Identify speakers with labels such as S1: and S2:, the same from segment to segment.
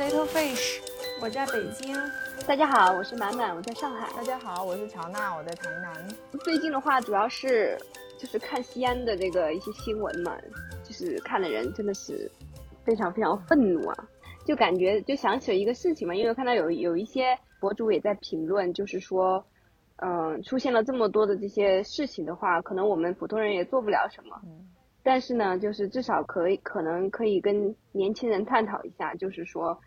S1: Little Fish，我在北京。
S2: 大家好，我是满满，我在上海。
S3: 大家好，我是乔娜，我在台南。
S2: 最近的话，主要是就是看西安的这个一些新闻嘛，就是看的人真的是非常非常愤怒啊，就感觉就想起了一个事情嘛，因为看到有有一些博主也在评论，就是说，嗯，出现了这么多的这些事情的话，可能我们普通人也做不了什么。嗯。但是呢，就是至少可以可能可以跟年轻人探讨一下，就是说。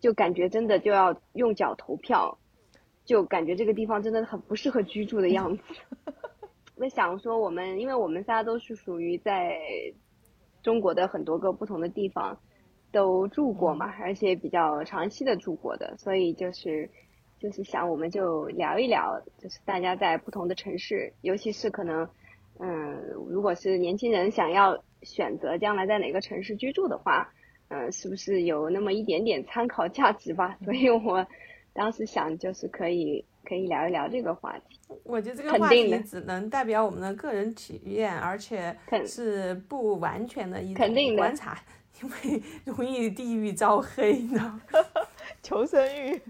S2: 就感觉真的就要用脚投票，就感觉这个地方真的很不适合居住的样子。我想说，我们因为我们仨都是属于在中国的很多个不同的地方都住过嘛，而且比较长期的住过的，所以就是就是想我们就聊一聊，就是大家在不同的城市，尤其是可能嗯，如果是年轻人想要选择将来在哪个城市居住的话。嗯，是不是有那么一点点参考价值吧？所以我当时想，就是可以可以聊一聊这个话题。
S1: 我觉得这个话题只能代表我们的个人体验，而且是不完全的一种观察，因为 容易地域招黑呢。
S3: 求生欲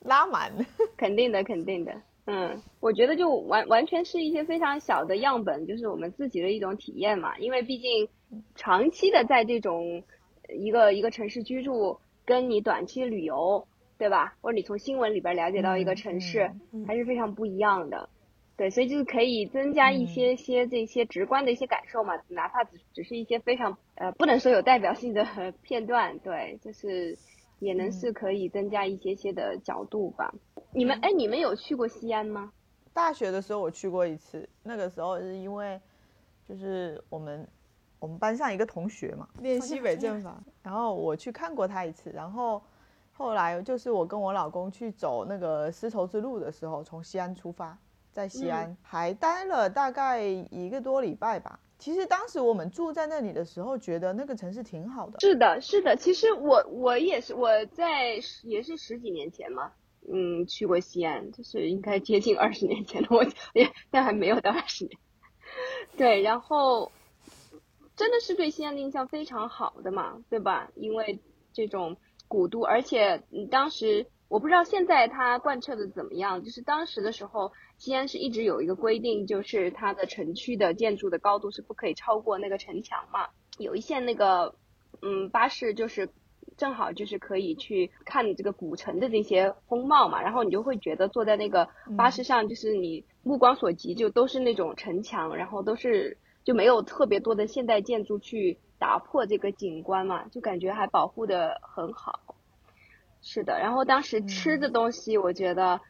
S3: 拉满。
S2: 肯定的，肯定的。嗯，我觉得就完完全是一些非常小的样本，就是我们自己的一种体验嘛。因为毕竟长期的在这种。一个一个城市居住，跟你短期旅游，对吧？或者你从新闻里边了解到一个城市，还是非常不一样的。对，所以就是可以增加一些些这些直观的一些感受嘛，哪怕只只是一些非常呃，不能说有代表性的 片段，对，就是也能是可以增加一些些的角度吧。你们哎，你们有去过西安吗？
S3: 大学的时候我去过一次，那个时候是因为就是我们。我们班上一个同学嘛，练西北阵法，然后我去看过他一次，然后后来就是我跟我老公去走那个丝绸之路的时候，从西安出发，在西安还待了大概一个多礼拜吧。其实当时我们住在那里的时候，觉得那个城市挺好的。
S2: 是的，是的。其实我我也是我在也是十几年前嘛，嗯，去过西安，就是应该接近二十年前了。我 也但还没有到二十年。对，然后。真的是对西安的印象非常好的嘛，对吧？因为这种古都，而且当时我不知道现在它贯彻的怎么样，就是当时的时候，西安是一直有一个规定，就是它的城区的建筑的高度是不可以超过那个城墙嘛。有一线那个嗯巴士就是正好就是可以去看这个古城的这些风貌嘛，然后你就会觉得坐在那个巴士上，就是你目光所及就都是那种城墙，然后都是。就没有特别多的现代建筑去打破这个景观嘛，就感觉还保护的很好。是的，然后当时吃的东西，我觉得，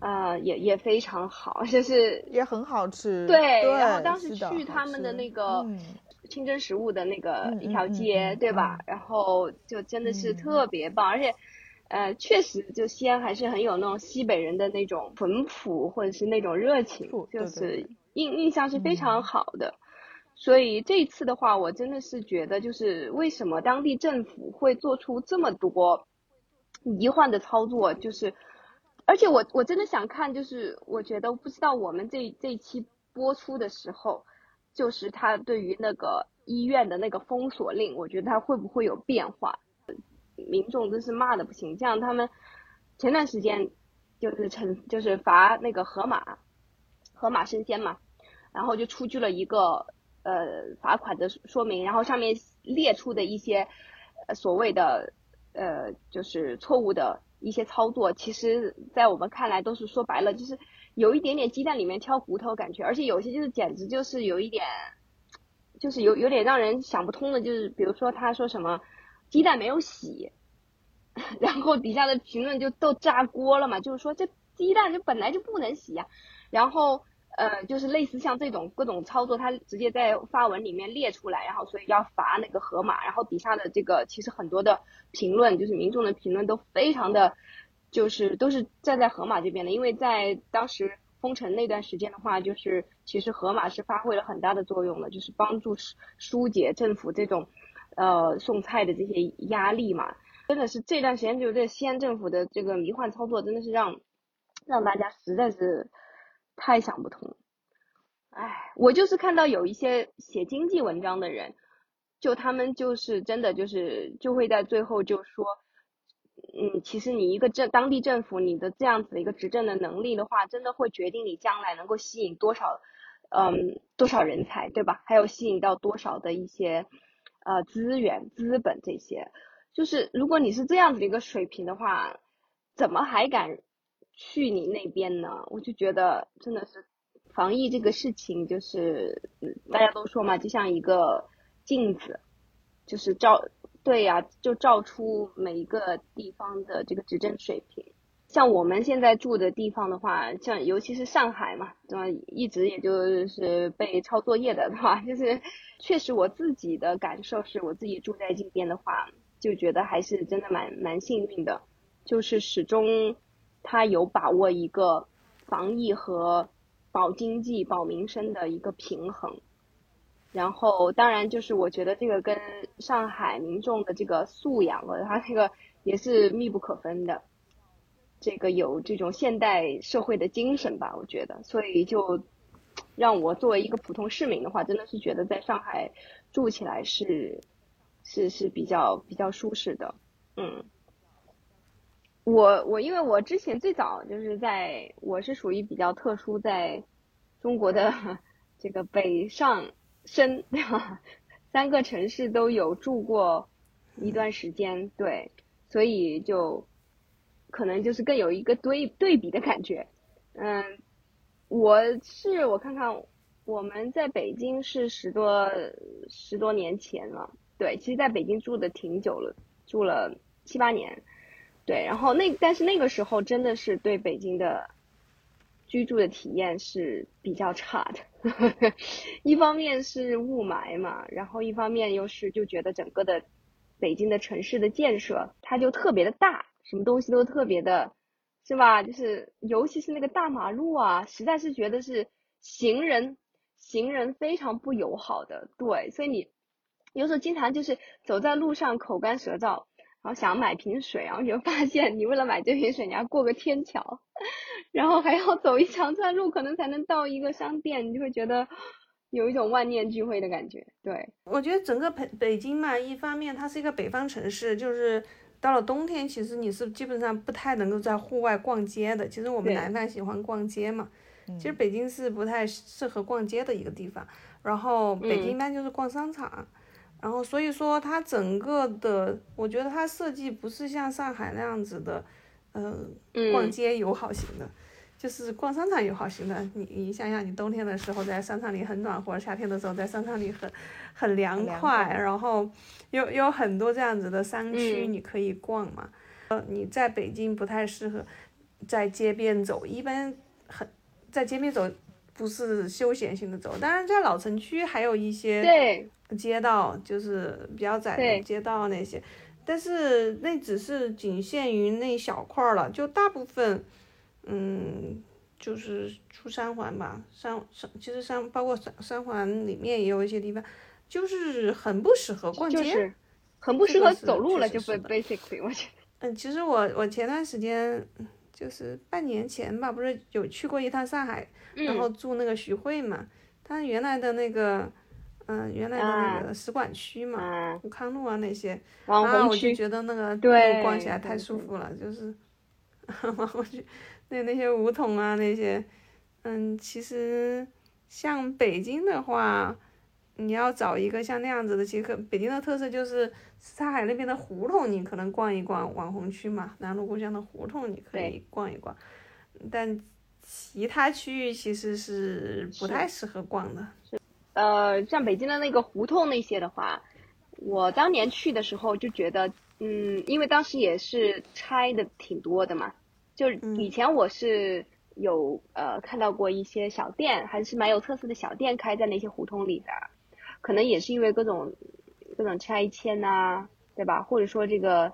S2: 呃，也也非常好，就 是
S3: 也很好吃。
S2: 对，然后当时去他们的那个清真食物的那个一条街，对吧？然后就真的是特别棒，而且，呃，确实就西安还是很有那种西北人的那种淳朴或者是那种热情，就是印印象是非常好的。所以这一次的话，我真的是觉得，就是为什么当地政府会做出这么多迷幻的操作，就是，而且我我真的想看，就是我觉得不知道我们这这期播出的时候，就是他对于那个医院的那个封锁令，我觉得他会不会有变化？民众真是骂的不行，像他们前段时间就是惩就是罚那个河马，河马生鲜嘛，然后就出具了一个。呃，罚款的说明，然后上面列出的一些所谓的呃，就是错误的一些操作，其实，在我们看来都是说白了，就是有一点点鸡蛋里面挑骨头感觉，而且有些就是简直就是有一点，就是有有点让人想不通的，就是比如说他说什么鸡蛋没有洗，然后底下的评论就都炸锅了嘛，就是说这鸡蛋就本来就不能洗呀，然后。呃，就是类似像这种各种操作，他直接在发文里面列出来，然后所以要罚那个河马，然后底下的这个其实很多的评论，就是民众的评论都非常的，就是都是站在河马这边的，因为在当时封城那段时间的话，就是其实河马是发挥了很大的作用的，就是帮助疏解政府这种呃送菜的这些压力嘛，真的是这段时间就是这西安政府的这个迷幻操作，真的是让让大家实在是。太想不通，哎，我就是看到有一些写经济文章的人，就他们就是真的就是就会在最后就说，嗯，其实你一个政当地政府，你的这样子的一个执政的能力的话，真的会决定你将来能够吸引多少，嗯，多少人才，对吧？还有吸引到多少的一些呃资源、资本这些。就是如果你是这样子的一个水平的话，怎么还敢去你那边呢？我就觉得真的是防疫这个事情，就是大家都说嘛，就像一个镜子，就是照。对呀，就照出每一个地方的这个执政水平。像我们现在住的地方的话，像尤其是上海嘛，对吧？一直也就是被抄作业的，对吧？就是确实我自己的感受是，我自己住在这边的话，就觉得还是真的蛮蛮幸运的，就是始终他有把握一个防疫和保经济、保民生的一个平衡。然后，当然就是我觉得这个跟上海民众的这个素养和他这个也是密不可分的，这个有这种现代社会的精神吧，我觉得，所以就让我作为一个普通市民的话，真的是觉得在上海住起来是是是比较比较舒适的，嗯，我我因为我之前最早就是在我是属于比较特殊，在中国的这个北上。深 三个城市都有住过一段时间，对，所以就可能就是更有一个对对比的感觉。嗯，我是我看看，我们在北京是十多十多年前了，对，其实在北京住的挺久了，住了七八年，对，然后那但是那个时候真的是对北京的。居住的体验是比较差的，一方面是雾霾嘛，然后一方面又是就觉得整个的北京的城市的建设，它就特别的大，什么东西都特别的，是吧？就是尤其是那个大马路啊，实在是觉得是行人行人非常不友好的，对，所以你有时候经常就是走在路上口干舌燥。然后想买瓶水，然后你就发现，你为了买这瓶水，你要过个天桥，然后还要走一长串路，可能才能到一个商店，你就会觉得有一种万念俱灰的感觉。对，
S1: 我觉得整个北北京嘛，一方面它是一个北方城市，就是到了冬天，其实你是基本上不太能够在户外逛街的。其实我们南方喜欢逛街嘛，其实北京是不太适合逛街的一个地方。然后北京一般就是逛商场。然后所以说它整个的，我觉得它设计不是像上海那样子的，嗯，逛街友好型的，就是逛商场友好型的。你你想想，你冬天的时候在商场里很暖和，夏天的时候在商场里很很凉快，然后有有很多这样子的商区你可以逛嘛。呃，你在北京不太适合在街边走，一般很在街边走不是休闲性的走，当然在老城区还有一些。
S2: 对。
S1: 街道就是比较窄的街道那些，但是那只是仅限于那小块儿了，就大部分，嗯，就是出三环吧，三三其实三包括三三环里面也有一些地方，就是很不适合逛
S2: 街，很不适合走路了，就 basically 我觉得。
S1: 嗯，其实我我前段时间就是半年前吧，不是有去过一趟上海，然后住那个徐汇嘛，他原来的那个。嗯，原来的那个使馆区嘛，武康路啊那些，啊，我就觉得那个路逛起来太舒服了，就是，往过去，那那些梧桐啊那些，嗯，其实像北京的话，你要找一个像那样子的，其实北京的特色就是上海那边的胡同，你可能逛一逛网红区嘛，南锣鼓巷的胡同你可以逛一逛，但其他区域其实是不太适合逛的。
S2: 呃，像北京的那个胡同那些的话，我当年去的时候就觉得，嗯，因为当时也是拆的挺多的嘛，就以前我是有呃看到过一些小店，还是蛮有特色的小店开在那些胡同里的，可能也是因为各种各种拆迁呐，对吧？或者说这个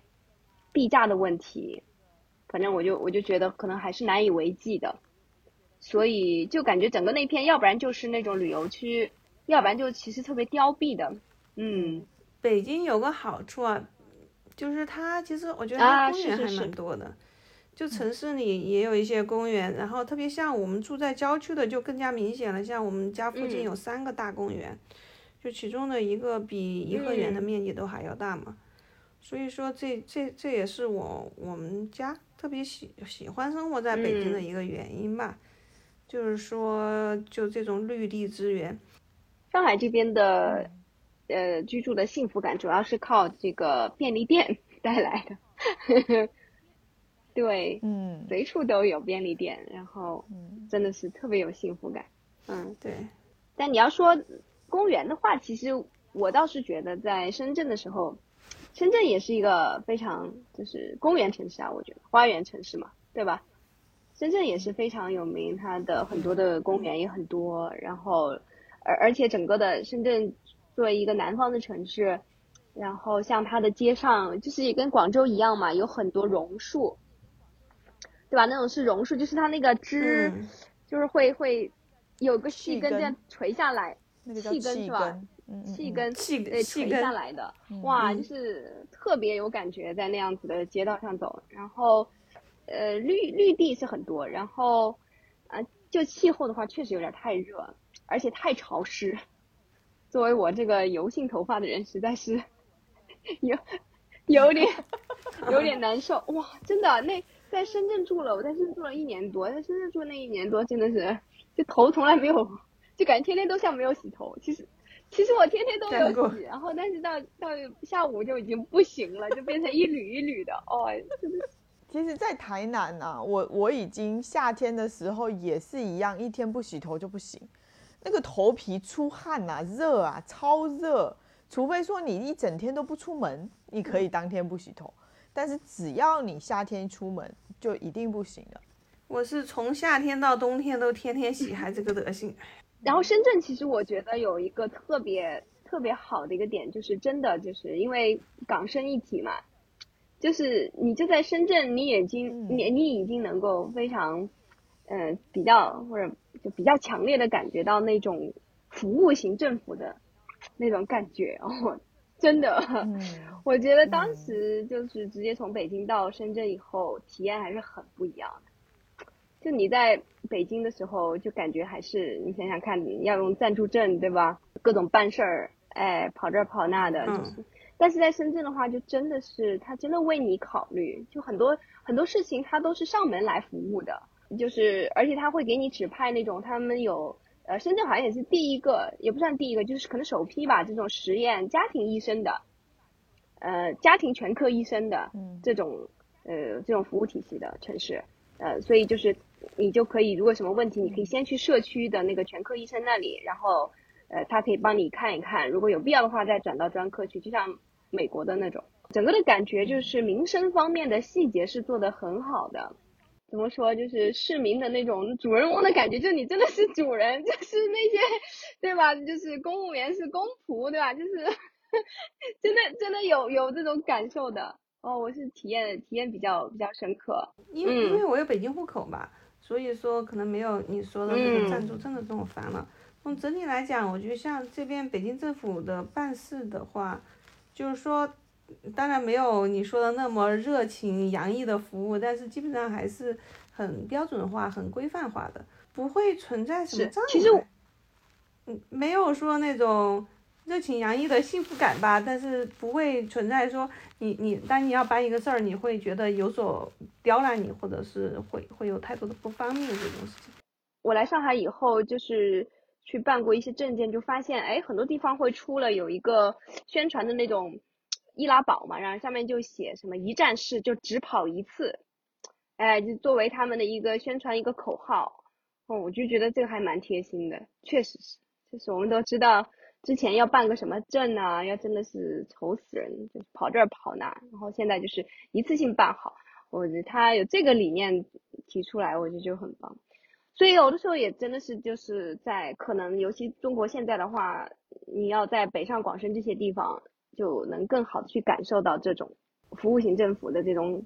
S2: 地价的问题，反正我就我就觉得可能还是难以为继的，所以就感觉整个那片，要不然就是那种旅游区。要不然就其实特别凋敝的，嗯，
S1: 北京有个好处啊，就是它其实我觉得它公园还蛮多的，就城市里也有一些公园，然后特别像我们住在郊区的就更加明显了，像我们家附近有三个大公园，就其中的一个比颐和园的面积都还要大嘛，所以说这这这也是我我们家特别喜喜欢生活在北京的一个原因吧，就是说就这种绿地资源。
S2: 上海这边的呃居住的幸福感主要是靠这个便利店 带来的。对，嗯，随处都有便利店，然后真的是特别有幸福感。嗯，
S1: 对。
S2: 但你要说公园的话，其实我倒是觉得在深圳的时候，深圳也是一个非常就是公园城市啊，我觉得花园城市嘛，对吧？深圳也是非常有名，它的很多的公园也很多，然后而而且整个的深圳作为一个南方的城市，然后像它的街上就是也跟广州一样嘛，有很多榕树。对吧？那种是榕树，就是它那个枝，就是会会有个细根这样垂下来，
S3: 细
S2: 根是吧？
S3: 细
S2: 根，细对，垂下来的，哇，就是特别有感觉，在那样子的街道上走。然后，呃，绿绿地是很多，然后，啊，就气候的话，确实有点太热，而且太潮湿。作为我这个油性头发的人，实在是 有有点有点难受。哇，真的那。在深圳住了，我在深圳住了一年多，在深圳住那一年多，真的是，就头从来没有，就感觉天天都像没有洗头。其实，其实我天天都有洗，然后但是到到下午就已经不行了，就变成一缕一缕的。哦，真的。
S3: 其实，在台南啊，我我已经夏天的时候也是一样，一天不洗头就不行，那个头皮出汗呐，热啊，超热。除非说你一整天都不出门，你可以当天不洗头。但是只要你夏天出门，就一定不行的。
S1: 我是从夏天到冬天都天天洗，还这个德行。
S2: 然后深圳其实我觉得有一个特别特别好的一个点，就是真的就是因为港深一体嘛，就是你就在深圳，你已经你你已经能够非常，嗯，比较或者就比较强烈的感觉到那种服务型政府的那种感觉哦。真的，我觉得当时就是直接从北京到深圳以后，体验还是很不一样的。就你在北京的时候，就感觉还是你想想看，你要用暂住证，对吧？各种办事儿，哎，跑这跑那的，就是。但是在深圳的话，就真的是他真的为你考虑，就很多很多事情他都是上门来服务的，就是而且他会给你指派那种他们有。呃，深圳好像也是第一个，也不算第一个，就是可能首批吧，这种实验家庭医生的，呃，家庭全科医生的这种呃这种服务体系的城市，呃，所以就是你就可以，如果什么问题，你可以先去社区的那个全科医生那里，然后呃，他可以帮你看一看，如果有必要的话，再转到专科去，就像美国的那种，整个的感觉就是民生方面的细节是做得很好的。怎么说？就是市民的那种主人翁的感觉，就你真的是主人，就是那些，对吧？就是公务员是公仆，对吧？就是 真的真的有有这种感受的哦。我是体验体验比较比较深刻，
S1: 因为因为我有北京户口嘛，所以说可能没有你说的那个暂住证的这么烦了。从整体来讲，我觉得像这边北京政府的办事的话，就是说。当然没有你说的那么热情洋溢的服务，但是基本上还是很标准化、很规范化的，不会存在什么障碍。
S2: 其实，
S1: 嗯，没有说那种热情洋溢的幸福感吧，但是不会存在说你你当你要办一个事儿，你会觉得有所刁难你，或者是会会有太多的不方便这种事情。
S2: 我来上海以后，就是去办过一些证件，就发现哎，很多地方会出了有一个宣传的那种。易拉宝嘛，然后上面就写什么一站式，就只跑一次，哎，就作为他们的一个宣传一个口号，哦，我就觉得这个还蛮贴心的，确实是，就是我们都知道之前要办个什么证啊，要真的是愁死人，就是跑这儿跑那，然后现在就是一次性办好，我觉得他有这个理念提出来，我觉得就很棒，所以有的时候也真的是就是在可能尤其中国现在的话，你要在北上广深这些地方。就能更好的去感受到这种服务型政府的这种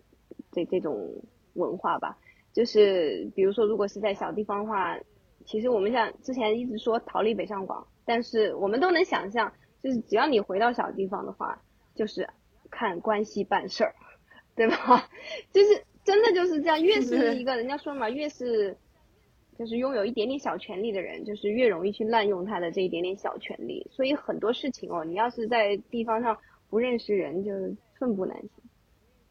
S2: 这这种文化吧。就是比如说，如果是在小地方的话，其实我们像之前一直说逃离北上广，但是我们都能想象，就是只要你回到小地方的话，就是看关系办事儿，对吧？就是真的就是这样，越是一个人家说嘛，越是。就是拥有一点点小权利的人，就是越容易去滥用他的这一点点小权利。所以很多事情哦，你要是在地方上不认识人，就寸步难行，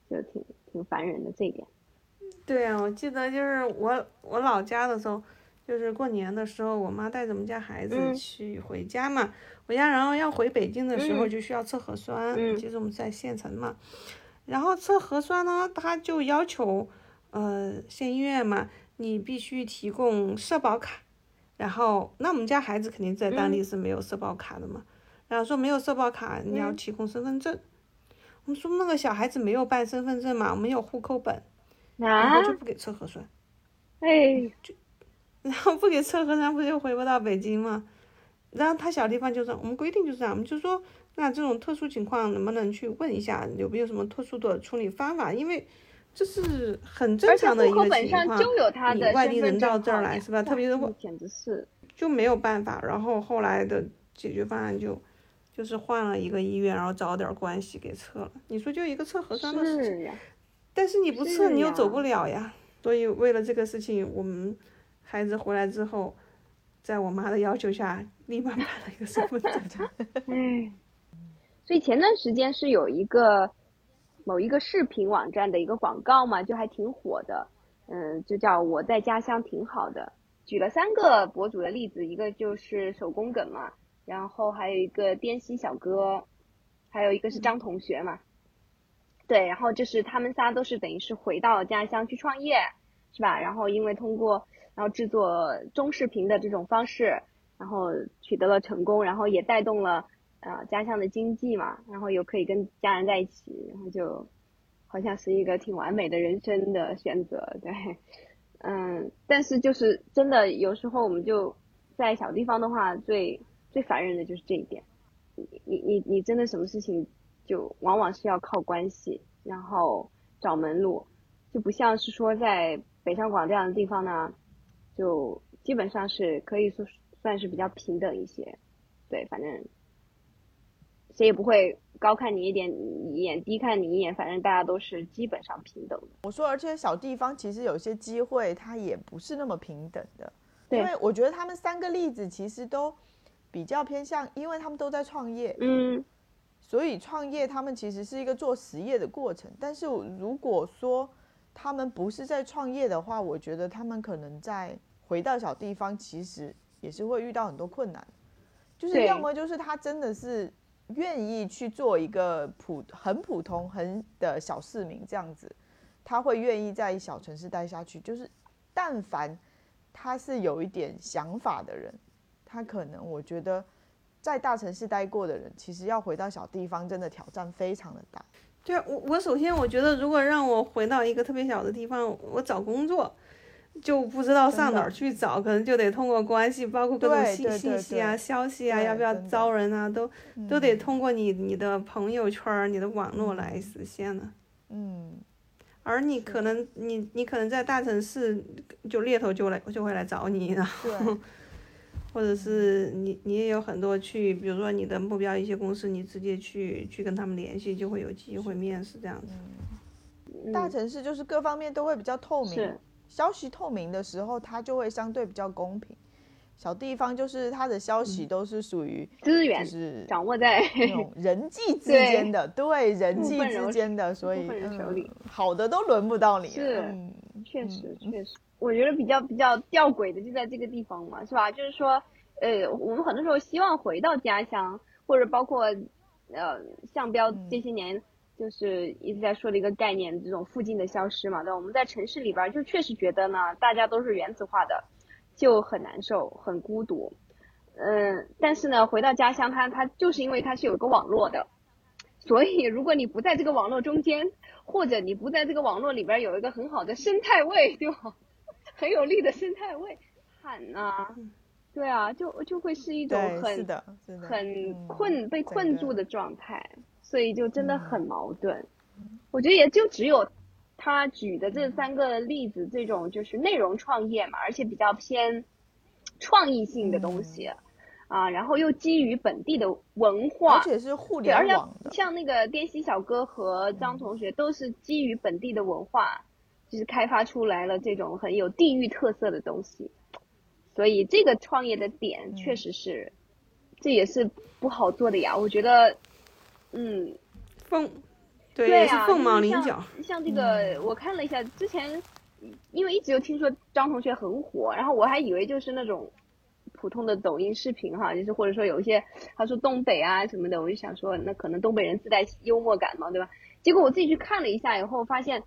S2: 就挺挺烦人的这一点。
S1: 对啊，我记得就是我我老家的时候，就是过年的时候，我妈带着我们家孩子去回家嘛，回家然后要回北京的时候就需要测核酸，其实我们在县城嘛，然后测核酸呢，他就要求，呃，县医院嘛，你必须提供社保卡，然后那我们家孩子肯定在当地是没有社保卡的嘛，然后说没有社保卡，你要提供身份证。我们说那个小孩子没有办身份证嘛，我们有户口本，然后就不给测核酸，
S2: 哎，
S1: 就然后不给测核酸，不就回不到北京吗？然后他小地方就是我们规定就是这样，我们就说那这种特殊情况能不能去问一下有没有什么特殊的处理方法？因为这是很正常的一个情况，你外地人到这儿来是吧？特别是
S2: 简直是
S1: 就没有办法，然后后来的解决方案就。就是换了一个医院，然后找点关系给测了。你说就一个测核酸的事情，但是你不测你又走不了呀。所以为了这个事情，我们孩子回来之后，在我妈的要求下，立马办了一个身份证。
S2: 嗯，所以前段时间是有一个某一个视频网站的一个广告嘛，就还挺火的。嗯，就叫我在家乡挺好的，举了三个博主的例子，一个就是手工梗嘛。然后还有一个滇西小哥，还有一个是张同学嘛，对，然后就是他们仨都是等于是回到家乡去创业，是吧？然后因为通过然后制作中视频的这种方式，然后取得了成功，然后也带动了呃家乡的经济嘛，然后又可以跟家人在一起，然后就好像是一个挺完美的人生的选择，对，嗯，但是就是真的有时候我们就在小地方的话最。最烦人的就是这一点，你你你你真的什么事情就往往是要靠关系，然后找门路，就不像是说在北上广这样的地方呢，就基本上是可以说算是比较平等一些，对，反正谁也不会高看你一点一眼，低看你一眼，反正大家都是基本上平等的。
S3: 我说，而且小地方其实有些机会它也不是那么平等的，因为我觉得他们三个例子其实都。比较偏向，因为他们都在创业，
S2: 嗯，
S3: 所以创业他们其实是一个做实业的过程。但是如果说他们不是在创业的话，我觉得他们可能在回到小地方，其实也是会遇到很多困难。就是要么就是他真的是愿意去做一个普很普通很的小市民这样子，他会愿意在小城市待下去。就是但凡他是有一点想法的人。他可能，我觉得，在大城市待过的人，其实要回到小地方，真的挑战非常的大。
S1: 对啊，我我首先我觉得，如果让我回到一个特别小的地方，我找工作就不知道上哪儿去找，可能就得通过关系，包括各种信信息啊、消息啊，要不要招人啊，都都得通过你你的朋友圈、你的网络来实现的。
S3: 嗯，
S1: 而你可能你你可能在大城市，就猎头就来就会来找你，然后。或者是你，你也有很多去，比如说你的目标一些公司，你直接去去跟他们联系，就会有机会面试这样子。
S3: 大城市就是各方面都会比较透明，消息透明的时候，它就会相对比较公平。小地方就是它的消息都是属于
S2: 资源，
S3: 是
S2: 掌握在
S3: 那种 人际之间的，对人际之间的，所以好的都轮不到你。
S2: 是，确实确实。我觉得比较比较吊诡的就在这个地方嘛，是吧？就是说，呃，我们很多时候希望回到家乡，或者包括，呃，向标这些年就是一直在说的一个概念，这种附近的消失嘛。对，我们在城市里边就确实觉得呢，大家都是原子化的，就很难受，很孤独。嗯，但是呢，回到家乡，它它就是因为它是有一个网络的，所以如果你不在这个网络中间，或者你不在这个网络里边有一个很好的生态位，对吧？很有力的生态位，喊呐，对啊，就就会是一种很很困被困住的状态，所以就真的很矛盾。我觉得也就只有他举的这三个例子，这种就是内容创业嘛，而且比较偏创意性的东西啊，然后又基于本地的文化，
S3: 而且是互联网
S2: 的，像那个滇西小哥和张同学都是基于本地的文化。就是开发出来了这种很有地域特色的东西，所以这个创业的点确实是，这也是不好做的呀。我觉得，嗯，
S1: 凤对啊，凤毛麟角。
S2: 像这个，我看了一下，之前因为一直有听说张同学很火，然后我还以为就是那种普通的抖音视频哈，就是或者说有一些他说东北啊什么的，我就想说那可能东北人自带幽默感嘛，对吧？结果我自己去看了一下以后，发现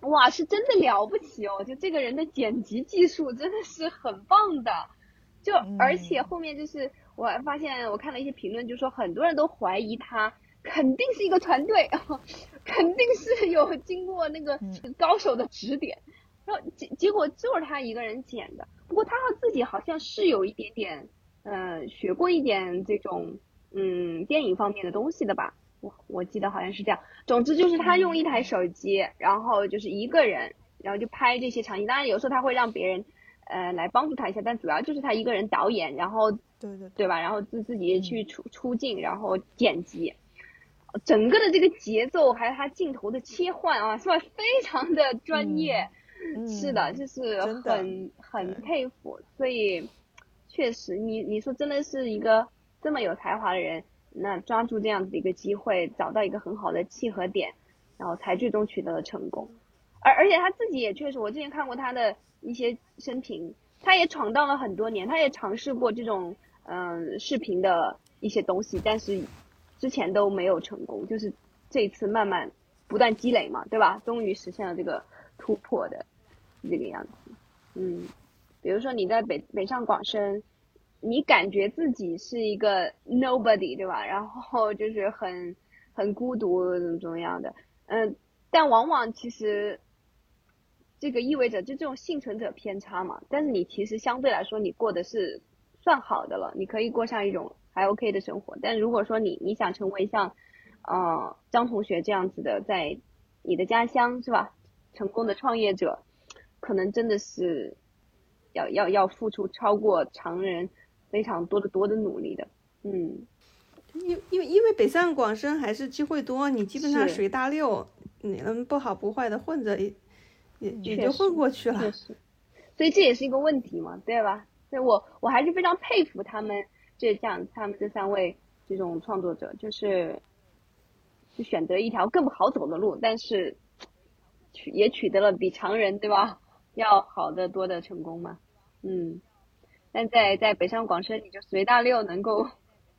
S2: 哇，是真的了不起哦！就这个人的剪辑技术真的是很棒的，就而且后面就是我还发现我看了一些评论，就说很多人都怀疑他。肯定是一个团队，肯定是有经过那个高手的指点，然后结结果就是他一个人剪的。不过他自己好像是有一点点，呃，学过一点这种嗯电影方面的东西的吧？我我记得好像是这样。总之就是他用一台手机，然后就是一个人，然后就拍这些场景。当然有时候他会让别人呃来帮助他一下，但主要就是他一个人导演，然后
S3: 对对
S2: 对吧？然后自自己去出出镜，然后剪辑。整个的这个节奏还有他镜头的切换啊，是吧？非常的专业，是的，就是很很佩服。所以确实，你你说真的是一个这么有才华的人，那抓住这样子的一个机会，找到一个很好的契合点，然后才最终取得了成功。而而且他自己也确实，我之前看过他的一些生平，他也闯荡了很多年，他也尝试过这种嗯视频的一些东西，但是。之前都没有成功，就是这次慢慢不断积累嘛，对吧？终于实现了这个突破的这个样子。嗯，比如说你在北北上广深，你感觉自己是一个 nobody，对吧？然后就是很很孤独怎么怎么样的，嗯，但往往其实这个意味着就这种幸存者偏差嘛。但是你其实相对来说你过的是算好的了，你可以过上一种。还 OK 的生活，但如果说你你想成为像，呃张同学这样子的，在你的家乡是吧，成功的创业者，可能真的是要要要付出超过常人非常多的多的努力的，嗯，
S1: 因因为因为北上广深还是机会多，你基本上随大溜，你能不好不坏的混着也也也就混过去了，
S2: 所以这也是一个问题嘛，对吧？所以我我还是非常佩服他们。就像他们这三位这种创作者，就是去选择一条更不好走的路，但是取也取得了比常人对吧要好的多的成功嘛，嗯，但在在北上广深，你就随大溜能够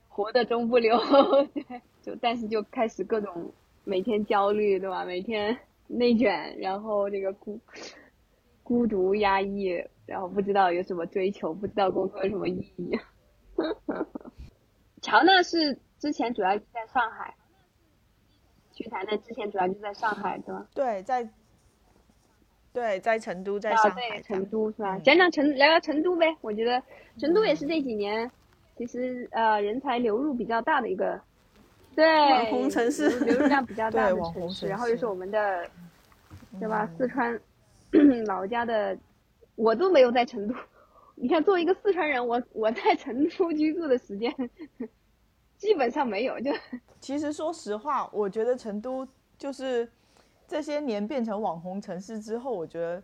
S2: 活的中不溜，对，就但是就开始各种每天焦虑对吧，每天内卷，然后这个孤孤独压抑，然后不知道有什么追求，不知道工作有什么意义。乔纳是之前主要在上海，徐台的之前主要就在上海，对吧？
S3: 对，在对在成都，在上
S2: 海，成都是吧？讲讲成聊聊成都呗。我觉得成都也是这几年其实呃人才流入比较大的一个对
S1: 网红城市，
S2: 流入量比较 大的城市。然后又是我们的对吧？四川 老家的，我都没有在成都。你看，作为一个四川人，我我在成都 居住的时间基本上没有。就
S3: 其实说实话，我觉得成都就是这些年变成网红城市之后，我觉得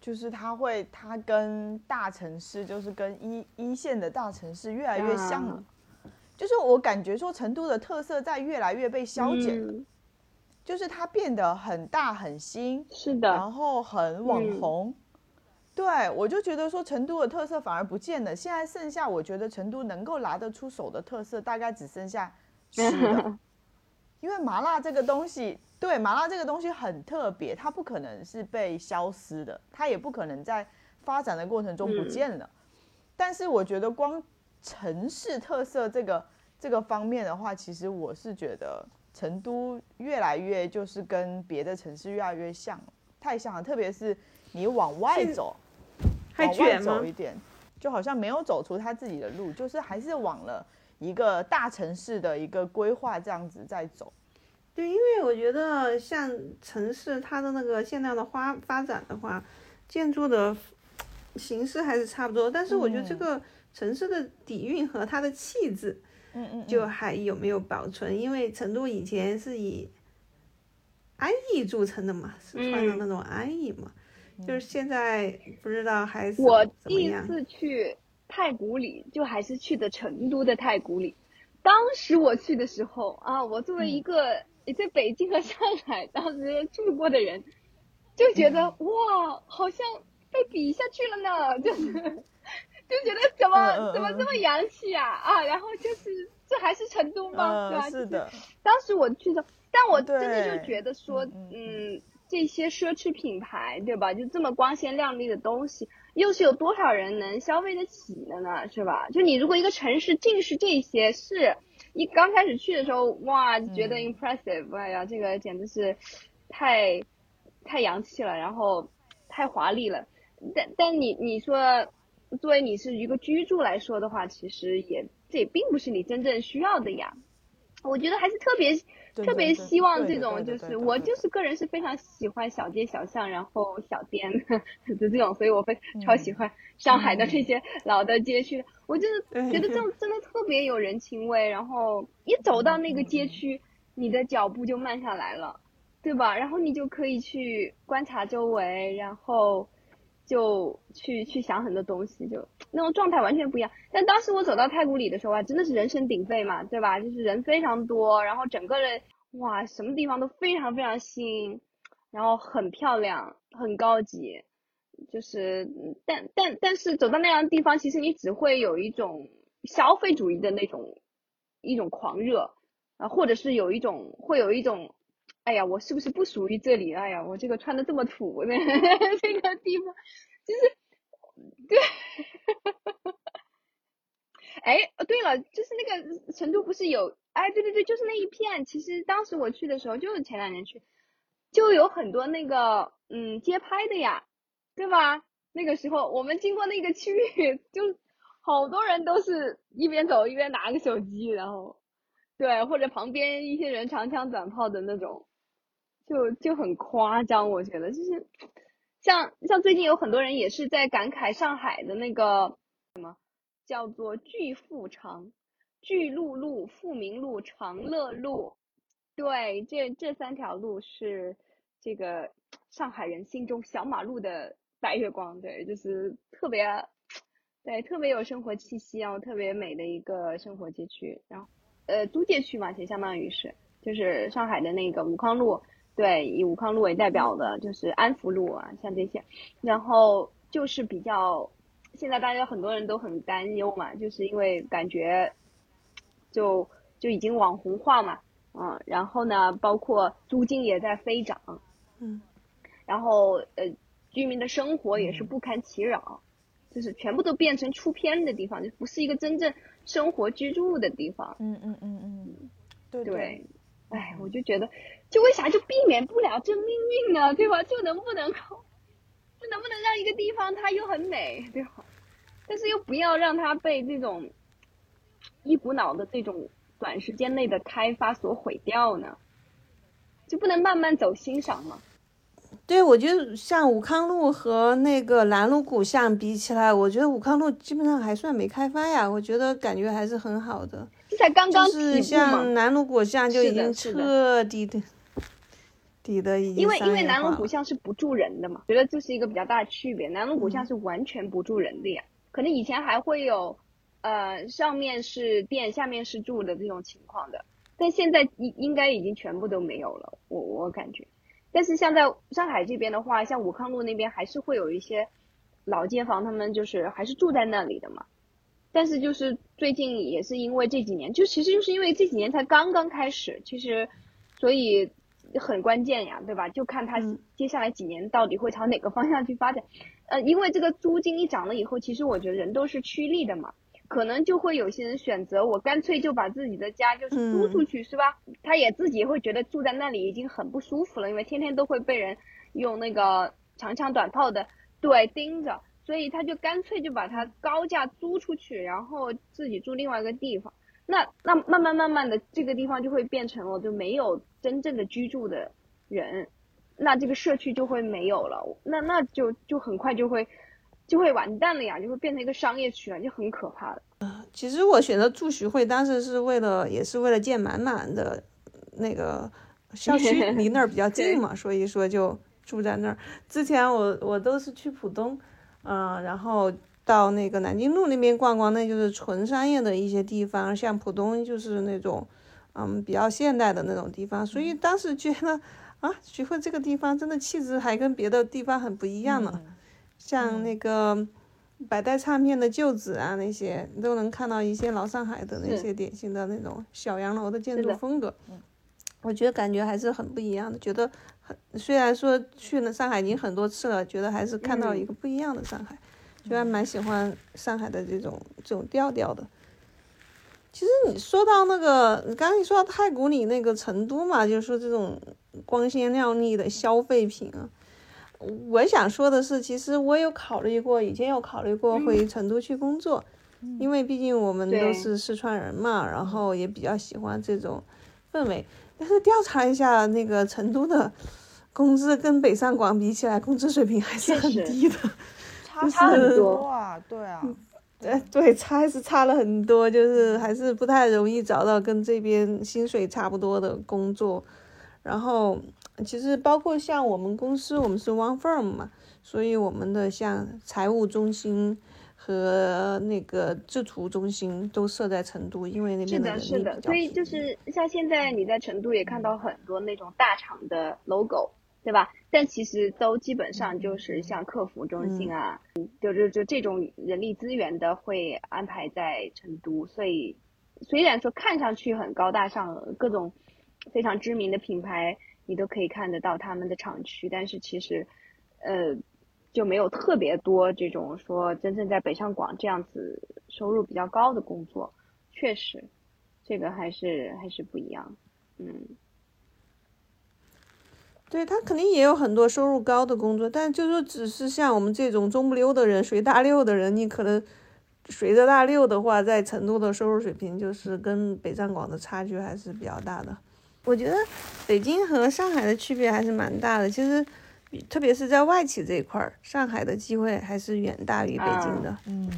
S3: 就是它会，它跟大城市，就是跟一一线的大城市越来越像了。就是我感觉说，成都的特色在越来越被消减，就是它变得很大很新，
S2: 是的，
S3: 然后很网红。对，我就觉得说成都的特色反而不见了。现在剩下，我觉得成都能够拿得出手的特色，大概只剩下吃的。因为麻辣这个东西，对麻辣这个东西很特别，它不可能是被消失的，它也不可能在发展的过程中不见了。但是我觉得光城市特色这个这个方面的话，其实我是觉得成都越来越就是跟别的城市越来越像，太像了，特别是你往外走。往外走一点，就好像没有走出他自己的路，就是还是往了一个大城市的一个规划这样子在走。
S1: 对，因为我觉得像城市它的那个现在的发发展的话，建筑的形式还是差不多，但是我觉得这个城市的底蕴和它的气质，
S3: 嗯嗯，
S1: 就还有没有保存？因为成都以前是以安逸著称的嘛，四川的那种安逸嘛。就是现在不知道还是
S2: 我第一次去太古里，就还是去的成都的太古里。当时我去的时候啊，我作为一个在北京和上海当时住过的人，就觉得哇，好像被比下去了呢，就是就觉得怎么怎么这么洋气啊啊！然后就是这还是成都吗？对吧？
S3: 是的。
S2: 当时我去的，但我真的就觉得说，嗯，这些奢侈品牌，对吧？就这么光鲜亮丽的东西，又是有多少人能消费得起的呢？是吧？就你如果一个城市尽是这些，是。一刚开始去的时候，哇，觉得 impressive，哎呀，这个简直是太太洋气了，然后太华丽了。但但你你说，作为你是一个居住来说的话，其实也这也并不是你真正需要的呀。我觉得还是特别特别希望这种，就是我就是个人是非常喜欢小街小巷，然后小店的这种，所以我会超喜欢上海的这些老的街区。我就是觉得这种 真的特别有人情味，然后一走到那个街区，你的脚步就慢下来了，对吧？然后你就可以去观察周围，然后。就去去想很多东西，就那种状态完全不一样。但当时我走到太古里的时候啊，真的是人声鼎沸嘛，对吧？就是人非常多，然后整个人哇，什么地方都非常非常新，然后很漂亮，很高级。就是但但但是走到那样的地方，其实你只会有一种消费主义的那种一种狂热啊，或者是有一种会有一种。哎呀，我是不是不属于这里？哎呀，我这个穿的这么土，呢 这个地方，就是对，哎，对了，就是那个成都不是有？哎，对对对，就是那一片。其实当时我去的时候，就是前两年去，就有很多那个嗯街拍的呀，对吧？那个时候我们经过那个区域，就好多人都是一边走一边拿个手机，然后对，或者旁边一些人长枪短炮的那种。就就很夸张，我觉得就是像像最近有很多人也是在感慨上海的那个什么叫做巨富长巨鹿路、富民路、长乐路，对，这这三条路是这个上海人心中小马路的白月光，对，就是特别对特别有生活气息，然后特别美的一个生活街区，然后呃租界区嘛，其实相当于是就是上海的那个武康路。对，以武康路为代表的就是安福路啊，像这些，然后就是比较，现在大家很多人都很担忧嘛，就是因为感觉，就就已经网红化嘛，嗯，然后呢，包括租金也在飞涨，
S1: 嗯，
S2: 然后呃，居民的生活也是不堪其扰，就是全部都变成出片的地方，就不是一个真正生活居住的地方，
S3: 嗯嗯嗯嗯，对。
S2: 对。哎，我就觉得，就为啥就避免不了这命运呢？对吧？就能不能，就能不能让一个地方它又很美，对吧？但是又不要让它被这种一股脑的这种短时间内的开发所毁掉呢？就不能慢慢走欣赏吗？
S1: 对，我觉得像武康路和那个南锣鼓巷比起来，我觉得武康路基本上还算没开发呀。我觉得感觉还是很好的。
S2: 才刚刚
S1: 就是像南锣鼓巷就已经彻底的，底的已经
S2: 因为因为南锣鼓巷是不住人的嘛，觉得这是一个比较大的区别。南锣鼓巷是完全不住人的呀，可能以前还会有，呃，上面是店，下面是住的这种情况的，但现在应应该已经全部都没有了，我我感觉。但是像在上海这边的话，像武康路那边还是会有一些老街坊，他们就是还是住在那里的嘛。但是就是最近也是因为这几年，就其实就是因为这几年才刚刚开始，其实所以很关键呀，对吧？就看它接下来几年到底会朝哪个方向去发展。呃，因为这个租金一涨了以后，其实我觉得人都是趋利的嘛，可能就会有些人选择我干脆就把自己的家就是租出去，是吧？他也自己会觉得住在那里已经很不舒服了，因为天天都会被人用那个长枪短炮的对盯着。所以他就干脆就把它高价租出去，然后自己住另外一个地方。那那慢慢慢慢的，这个地方就会变成了就没有真正的居住的人，那这个社区就会没有了。那那就就很快就会就会完蛋了呀，就会变成一个商业区了，就很可怕的。
S1: 其实我选择住徐汇，当时是为了也是为了建满满的那个校区，离那儿比较近嘛，所以说就住在那儿。之前我我都是去浦东。嗯，然后到那个南京路那边逛逛，那就是纯商业的一些地方，像浦东就是那种，嗯，比较现代的那种地方，所以当时觉得啊，徐汇这个地方真的气质还跟别的地方很不一样呢。像那个百代唱片的旧址啊，那些你都能看到一些老上海的那些典型的那种小洋楼的建筑风格。我觉得感觉还是很不一样的，觉得很虽然说去了上海已经很多次了，觉得还是看到一个不一样的上海，就还蛮喜欢上海的这种这种调调的。其实你说到那个，你刚才说到太古里那个成都嘛，就是说这种光鲜亮丽的消费品啊。我想说的是，其实我有考虑过，以前有考虑过回成都去工作，因为毕竟我们都是四川人嘛，然后也比较喜欢这种氛围。但是调查一下，那个成都的工资跟北上广比起来，工资水平还是很低的，
S3: 差差很多啊，对啊。
S1: 哎，对，差还是差了很多，就是还是不太容易找到跟这边薪水差不多的工作。然后，其实包括像我们公司，我们是 One Firm 嘛，所以我们的像财务中心和那个制图中心都设在成都，因为那边
S2: 的是的，是的。所以就是像现在你在成都也看到很多那种大厂的 logo。对吧？但其实都基本上就是像客服中心啊，就就就这种人力资源的会安排在成都。所以虽然说看上去很高大上，各种非常知名的品牌你都可以看得到他们的厂区，但是其实呃就没有特别多这种说真正在北上广这样子收入比较高的工作。确实，这个还是还是不一样。嗯。
S1: 对他肯定也有很多收入高的工作，但就说只是像我们这种中不溜的人，随大溜的人，你可能随着大溜的话，在成都的收入水平就是跟北上广的差距还是比较大的。我觉得北京和上海的区别还是蛮大的，其实特别是在外企这一块儿，上海的机会还是远大于北京的。
S3: 嗯，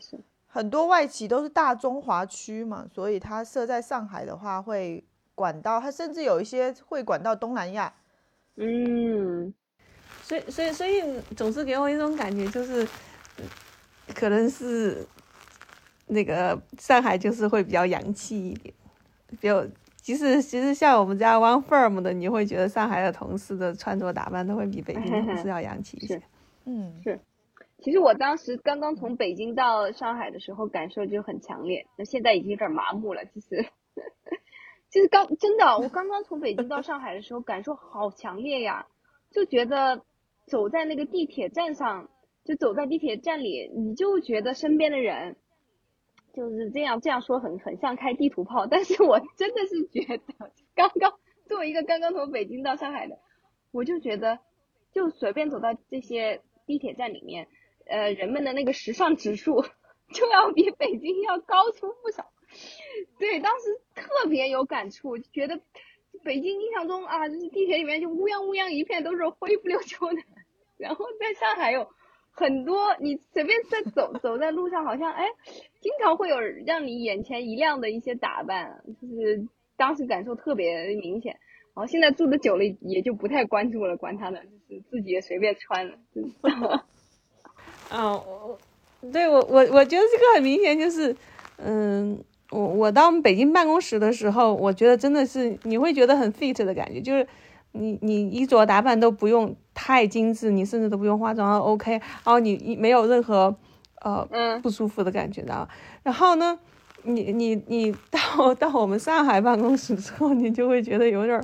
S3: 是很多外企都是大中华区嘛，所以它设在上海的话会管到，它甚至有一些会管到东南亚。
S2: 嗯，
S1: 所以所以所以总是给我一种感觉，就是可能是那个上海就是会比较洋气一点，就其实其实像我们家 One Firm 的，你会觉得上海的同事的穿着打扮都会比北京同事 要洋气一些。
S2: 嗯，是。其实我当时刚刚从北京到上海的时候，感受就很强烈，那现在已经有点麻木了，其实。就是刚真的，我刚刚从北京到上海的时候，感受好强烈呀，就觉得走在那个地铁站上，就走在地铁站里，你就觉得身边的人就是这样这样说很很像开地图炮，但是我真的是觉得刚刚作为一个刚刚从北京到上海的，我就觉得就随便走到这些地铁站里面，呃，人们的那个时尚指数就要比北京要高出不少。对，当时特别有感触，觉得北京印象中啊，就是地铁里面就乌泱乌泱一片都是灰不溜秋的，然后在上海有很多，你随便在走走在路上，好像哎，经常会有让你眼前一亮的一些打扮，就是当时感受特别明显。然后现在住的久了，也就不太关注了，管他呢，就是自己也随便穿了。
S1: 嗯，我，对我我我觉得这个很明显就是，嗯。我我到北京办公室的时候，我觉得真的是你会觉得很 fit 的感觉，就是你你衣着打扮都不用太精致，你甚至都不用化妆，OK，然后你没有任何呃不舒服的感觉，的然后呢，你你你到 到我们上海办公室之后，你就会觉得有点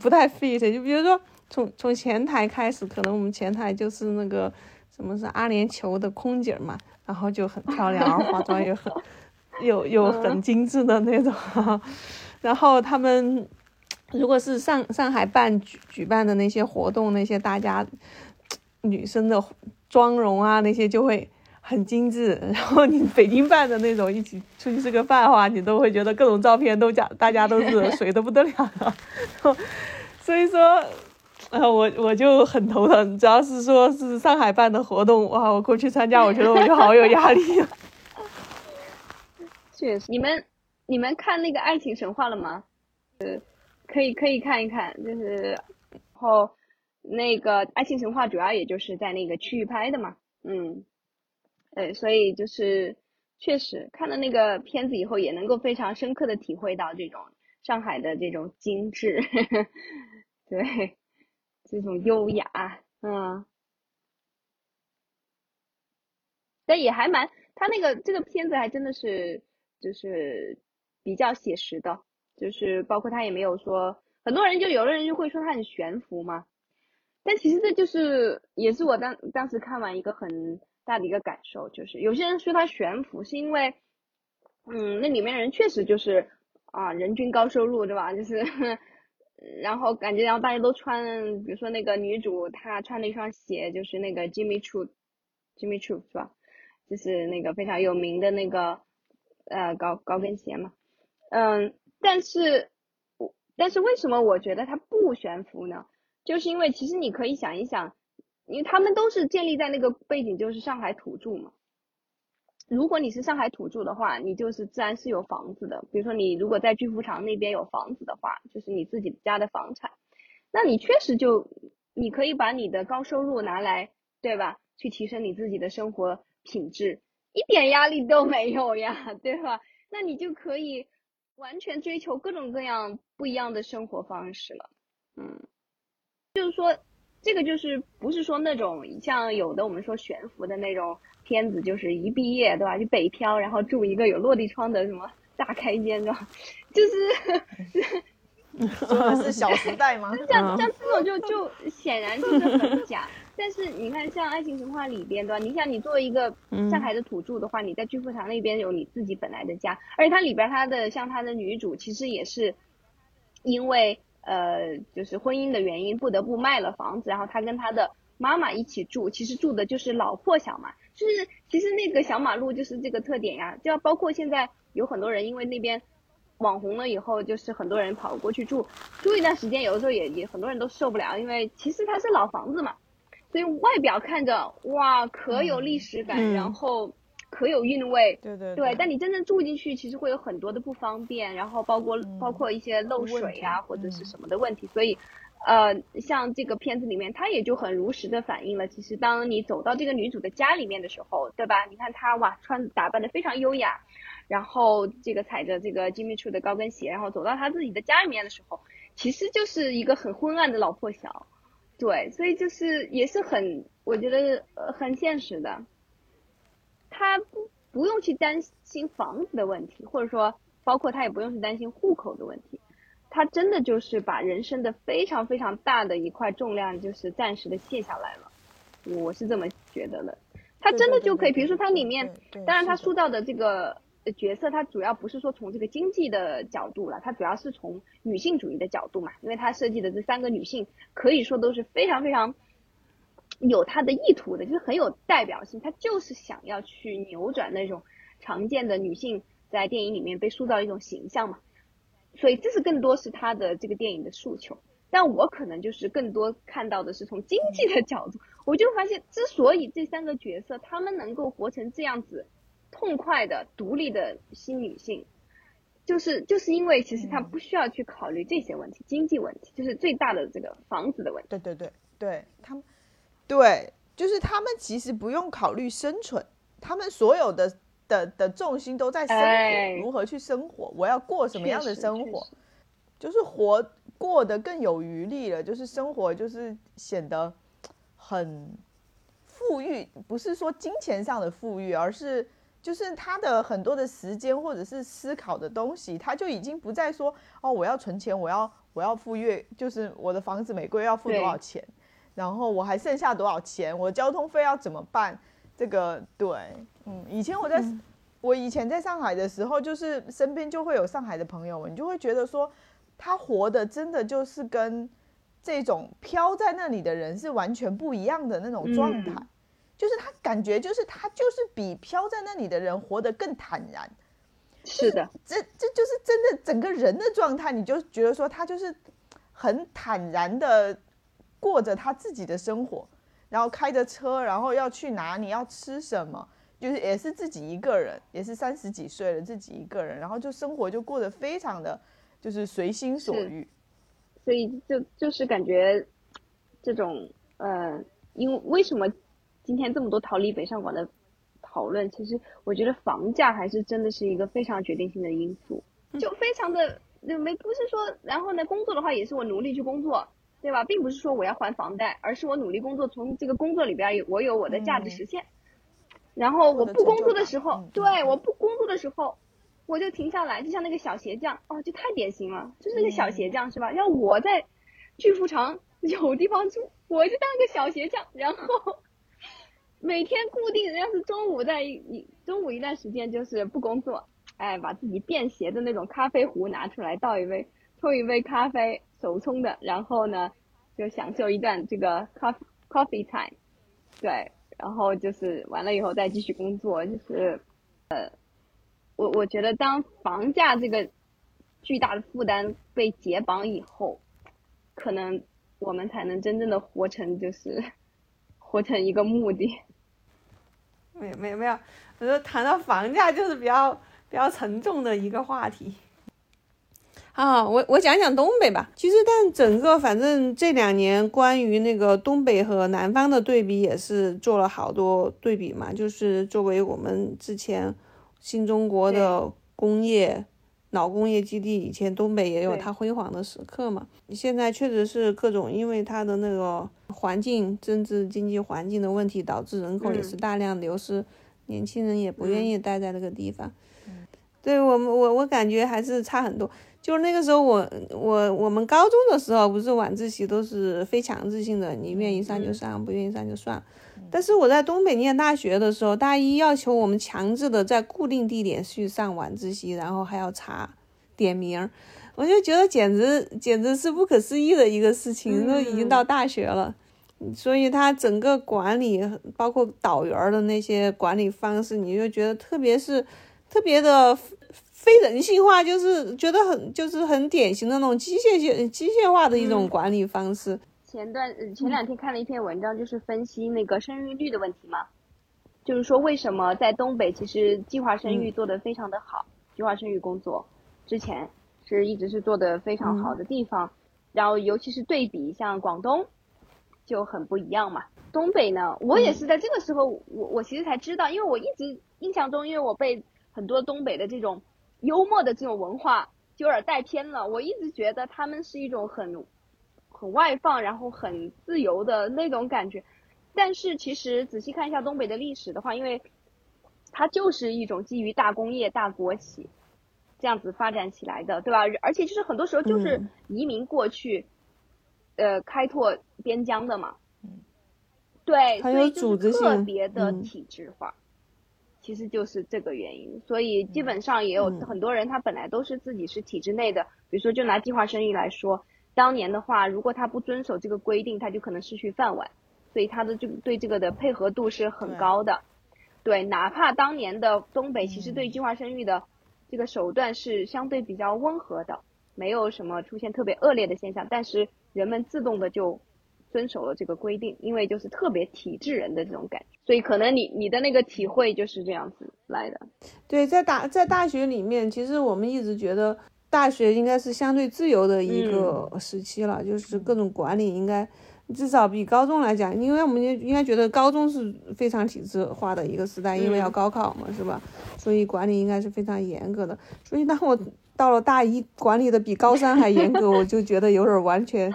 S1: 不太 fit，就比如说从从前台开始，可能我们前台就是那个什么是阿联酋的空姐嘛，然后就很漂亮，然后化妆也很。有有很精致的那种，然后他们如果是上上海办举举办的那些活动，那些大家女生的妆容啊，那些就会很精致。然后你北京办的那种一起出去吃个饭的话，你都会觉得各种照片都假，大家都是水的不得了。所以说，呃，我我就很头疼，只要是说是上海办的活动，哇，我过去参加，我觉得我就好有压力啊。
S2: 确实，你们你们看那个《爱情神话》了吗？呃，可以可以看一看，就是，然后那个《爱情神话》主要也就是在那个区域拍的嘛，嗯，对，所以就是确实看了那个片子以后，也能够非常深刻的体会到这种上海的这种精致，对，这种优雅，嗯，但也还蛮，他那个这个片子还真的是就是比较写实的，就是包括他也没有说，很多人就有的人就会说他很悬浮嘛，但其实这就是也是我当当时看完一个很大的一个感受，就是有些人说他悬浮是因为，嗯，那里面人确实就是。啊，人均高收入对吧？就是，然后感觉然后大家都穿，比如说那个女主她穿的一双鞋就是那个 Jimmy Choo，Jimmy Choo 是吧？就是那个非常有名的那个呃高高跟鞋嘛。嗯，但是，我但是为什么我觉得它不悬浮呢？就是因为其实你可以想一想，因为他们都是建立在那个背景，就是上海土著嘛。如果你是上海土著的话，你就是自然是有房子的。比如说你如果在巨富场那边有房子的话，就是你自己家的房产，那你确实就你可以把你的高收入拿来，对吧？去提升你自己的生活品质，一点压力都没有呀，对吧？那你就可以完全追求各种各样不一样的生活方式了。嗯，就是说这个就是不是说那种像有的我们说悬浮的那种。片子就是一毕业对吧，就北漂，然后住一个有落地窗的什么大开间，对吧？就是，
S3: 是小时代吗？
S2: 像像这种就就显然就是很假。但是你看像爱情神话里边，对吧？你想你作为一个上海的土著的话，你在巨富堂那边有你自己本来的家，而且它里边它的像它的女主其实也是因为呃就是婚姻的原因不得不卖了房子，然后她跟她的妈妈一起住，其实住的就是老破小嘛。就是其实那个小马路就是这个特点呀，就要包括现在有很多人因为那边网红了以后，就是很多人跑过去住住一段时间，有的时候也也很多人都受不了，因为其实它是老房子嘛，所以外表看着哇可有历史感，然后可有韵味，
S3: 对对
S2: 对，但你真正住进去，其实会有很多的不方便，然后包括包括一些漏水啊或者是什么的问题，所以。呃，像这个片子里面，它也就很如实的反映了，其实当你走到这个女主的家里面的时候，对吧？你看她哇，穿打扮的非常优雅，然后这个踩着这个 Jimmy Choo 的高跟鞋，然后走到她自己的家里面的时候，其实就是一个很昏暗的老破小，对，所以就是也是很，我觉得呃很现实的，他不不用去担心房子的问题，或者说包括他也不用去担心户口的问题。他真的就是把人生的非常非常大的一块重量，就是暂时的卸下来了，我是这么觉得的。他真的就可以，比如说他里面，当然他塑造的这个角色，他主要不是说从这个经济的角度了，他主要是从女性主义的角度嘛，因为他设计的这三个女性，可以说都是非常非常有他的意图的，就是很有代表性，他就是想要去扭转那种常见的女性在电影里面被塑造一种形象嘛。所以这是更多是他的这个电影的诉求，但我可能就是更多看到的是从经济的角度，我就发现之所以这三个角色他们能够活成这样子，痛快的独立的新女性，就是就是因为其实她不需要去考虑这些问题，经济问题就是最大的这个房子的问题。
S3: 对对对对，他们对，就是他们其实不用考虑生存，他们所有的。的的重心都在生活，如何去生活？我要过什么样的生活？就是活过得更有余力了，就是生活就是显得很富裕，不是说金钱上的富裕，而是就是他的很多的时间或者是思考的东西，他就已经不再说哦，我要存钱，我要我要付月，就是我的房子每个月要付多少钱，然后我还剩下多少钱，我交通费要怎么办？这个对。嗯，以前我在，我以前在上海的时候，就是身边就会有上海的朋友，你就会觉得说，他活的真的就是跟这种飘在那里的人是完全不一样的那种状态，就是他感觉就是他就是比飘在那里的人活得更坦然。
S2: 是的，
S3: 这这就是真的整个人的状态，你就觉得说他就是很坦然的过着他自己的生活，然后开着车，然后要去哪里，要吃什么。就是也是自己一个人，也是三十几岁了，自己一个人，然后就生活就过得非常的，就是随心所欲，
S2: 所以就就是感觉这种呃，因为为什么今天这么多逃离北上广的讨论，其实我觉得房价还是真的是一个非常决定性的因素，就非常的那没不是说，然后呢，工作的话也是我努力去工作，对吧？并不是说我要还房贷，而是我努力工作，从这个工作里边有我有我的价值实现。然后我不工作的时候，对，我不工作的时候，我就停下来，就像那个小鞋匠，哦，就太典型了，就是那个小鞋匠是吧？要我在巨富城有地方住，我就当个小鞋匠，然后每天固定，要是中午在一中午一段时间就是不工作。哎，把自己便携的那种咖啡壶拿出来，倒一杯，冲一杯咖啡，手冲的，然后呢，就享受一段这个 coffee coffee time，对，然后就是完了以后再继续工作，就是，呃，我我觉得当房价这个巨大的负担被解绑以后，可能我们才能真正的活成就是活成一个目的。
S1: 没有没有没有，我说谈到房价就是比较。比较沉重的一个话题，啊，我我讲讲东北吧。其实，但整个反正这两年关于那个东北和南方的对比，也是做了好多对比嘛。就是作为我们之前新中国的工业老工业基地，以前东北也有它辉煌的时刻嘛。现在确实是各种因为它的那个环境、政治经济环境的问题，导致人口也是大量流失，年轻人也不愿意待在那个地方。对我们，我我感觉还是差很多。就是那个时候，我我我们高中的时候，不是晚自习都是非强制性的，你愿意上就上，不愿意上就算。但是我在东北念大学的时候，大一要求我们强制的在固定地点去上晚自习，然后还要查点名，我就觉得简直简直是不可思议的一个事情。都已经到大学了，所以他整个管理，包括导员的那些管理方式，你就觉得特别是特别的。非人性化，就是觉得很，就是很典型的那种机械性、机械化的一种管理方式。
S2: 前段前两天看了一篇文章，就是分析那个生育率的问题嘛，就是说为什么在东北其实计划生育做得非常的好，计划生育工作之前是一直是做得非常好的地方，然后尤其是对比像广东就很不一样嘛。东北呢，我也是在这个时候，我我其实才知道，因为我一直印象中，因为我被很多东北的这种。幽默的这种文化就有点带偏了。我一直觉得他们是一种很很外放，然后很自由的那种感觉。但是其实仔细看一下东北的历史的话，因为它就是一种基于大工业、大国企这样子发展起来的，对吧？而且就是很多时候就是移民过去，呃，开拓边疆的嘛。对，所以就是特别的体制化。其实就是这个原因，所以基本上也有很多人，他本来都是自己是体制内的。比如说，就拿计划生育来说，当年的话，如果他不遵守这个规定，他就可能失去饭碗。所以他的这个对这个的配合度是很高的。对，哪怕当年的东北其实对计划生育的这个手段是相对比较温和的，没有什么出现特别恶劣的现象，但是人们自动的就。遵守了这个规定，因为就是特别体制人的这种感觉，所以可能你你的那个体会就是这样子来的。
S1: 对，在大在大学里面，其实我们一直觉得大学应该是相对自由的一个时期了，就是各种管理应该至少比高中来讲，因为我们应该觉得高中是非常体制化的一个时代，因为要高考嘛，是吧？所以管理应该是非常严格的。所以当我到了大一，管理的比高三还严格，我就觉得有点完全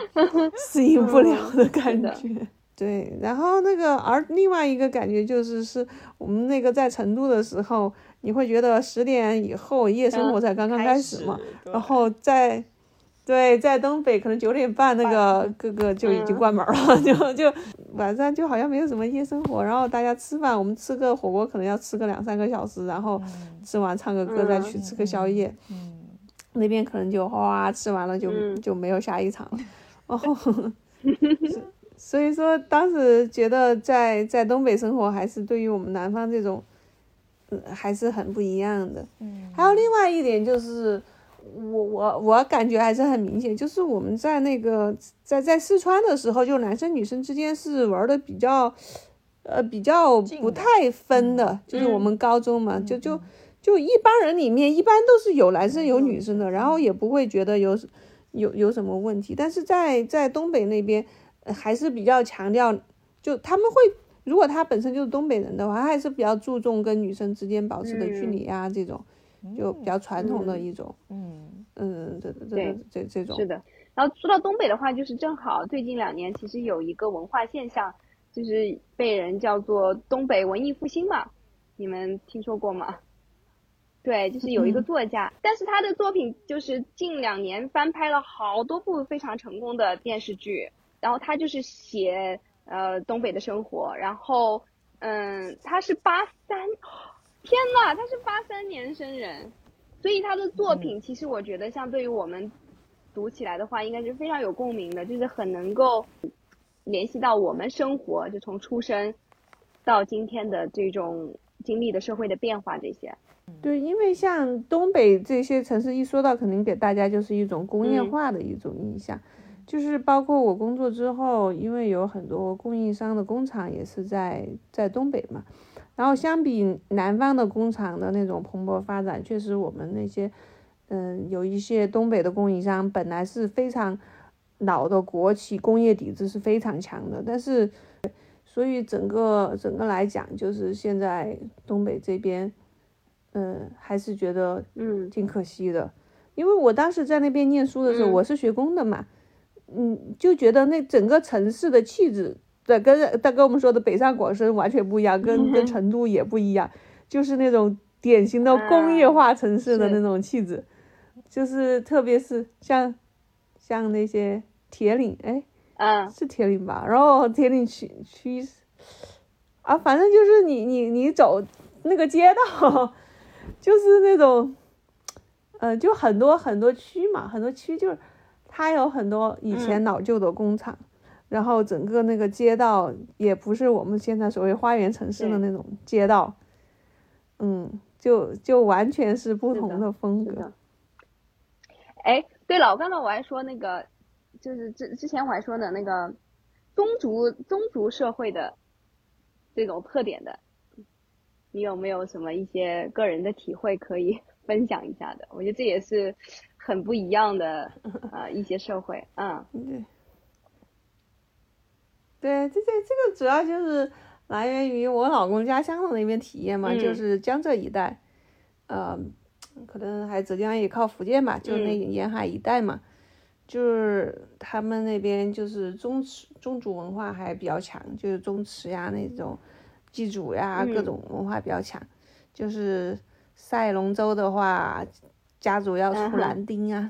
S1: 适应不了的感觉。对，然后那个，而另外一个感觉就是，是我们那个在成都的时候，你会觉得十点以后夜生活才刚刚开始嘛，然后在，对，在东北可能九点半那个各个就已经关门了，就就晚上就好像没有什么夜生活，然后大家吃饭，我们吃个火锅可能要吃个两三个小时，然后吃完唱个歌再去吃个宵夜。那边可能就哗吃完了就就没有下一场了，然 后，所以说当时觉得在在东北生活还是对于我们南方这种，嗯还是很不一样的。嗯，还有另外一点就是，我我我感觉还是很明显，就是我们在那个在在四川的时候，就男生女生之间是玩的比较，呃比较不太分的，就是我们高中嘛，就就。就一帮人里面，一般都是有男生有女生的，然后也不会觉得有有有什么问题。但是在在东北那边，还是比较强调，就他们会，如果他本身就是东北人的话，他还是比较注重跟女生之间保持的距离啊，这种就比较传统的一种。
S3: 嗯，
S1: 嗯，这这这这种
S2: 是的。然后说到东北的话，就是正好最近两年其实有一个文化现象，就是被人叫做东北文艺复兴嘛，你们听说过吗？对，就是有一个作家，但是他的作品就是近两年翻拍了好多部非常成功的电视剧，然后他就是写呃东北的生活，然后嗯，他是八三，天呐，他是八三年生人，所以他的作品其实我觉得像对于我们读起来的话，应该是非常有共鸣的，就是很能够联系到我们生活，就从出生到今天的这种经历的社会的变化这些。
S1: 对，因为像东北这些城市一说到，肯定给大家就是一种工业化的一种印象，就是包括我工作之后，因为有很多供应商的工厂也是在在东北嘛，然后相比南方的工厂的那种蓬勃发展，确实我们那些，嗯，有一些东北的供应商本来是非常老的国企，工业底子是非常强的，但是，所以整个整个来讲，就是现在东北这边。嗯，还是觉得嗯。挺可惜的，因为我当时在那边念书的时候，我是学工的嘛，嗯，就觉得那整个城市的气质，对，跟他跟我们说的北上广深完全不一样，跟跟成都也不一样，就是那种典型的工业化城市的那种气质，就是特别是像像那些铁岭，哎，
S2: 嗯，
S1: 是铁岭吧？然后铁岭区区，啊，反正就是你你你走那个街道。就是那种，呃，就很多很多区嘛，很多区就是它有很多以前老旧的工厂，然后整个那个街道也不是我们现在所谓花园城市的那种街道，嗯，就就完全是不同的风格。
S2: 哎，对了，刚才我还说那个，就是之之前我还说的那个宗族宗族社会的这种特点的。你有没有什么一些个人的体会可以 分享一下的？我觉得这也是很不一样的呃一些社会，嗯，
S1: 对，对，这这这个主要就是来源于我老公家乡的那边体验嘛，就是江浙一带，呃，可能还浙江也靠福建吧，就那沿海一带嘛，就是他们那边就是宗祠宗族文化还比较强，就是宗祠呀那种。祭祖呀，各种文化比较强，就是赛龙舟的话，家族要出男丁啊，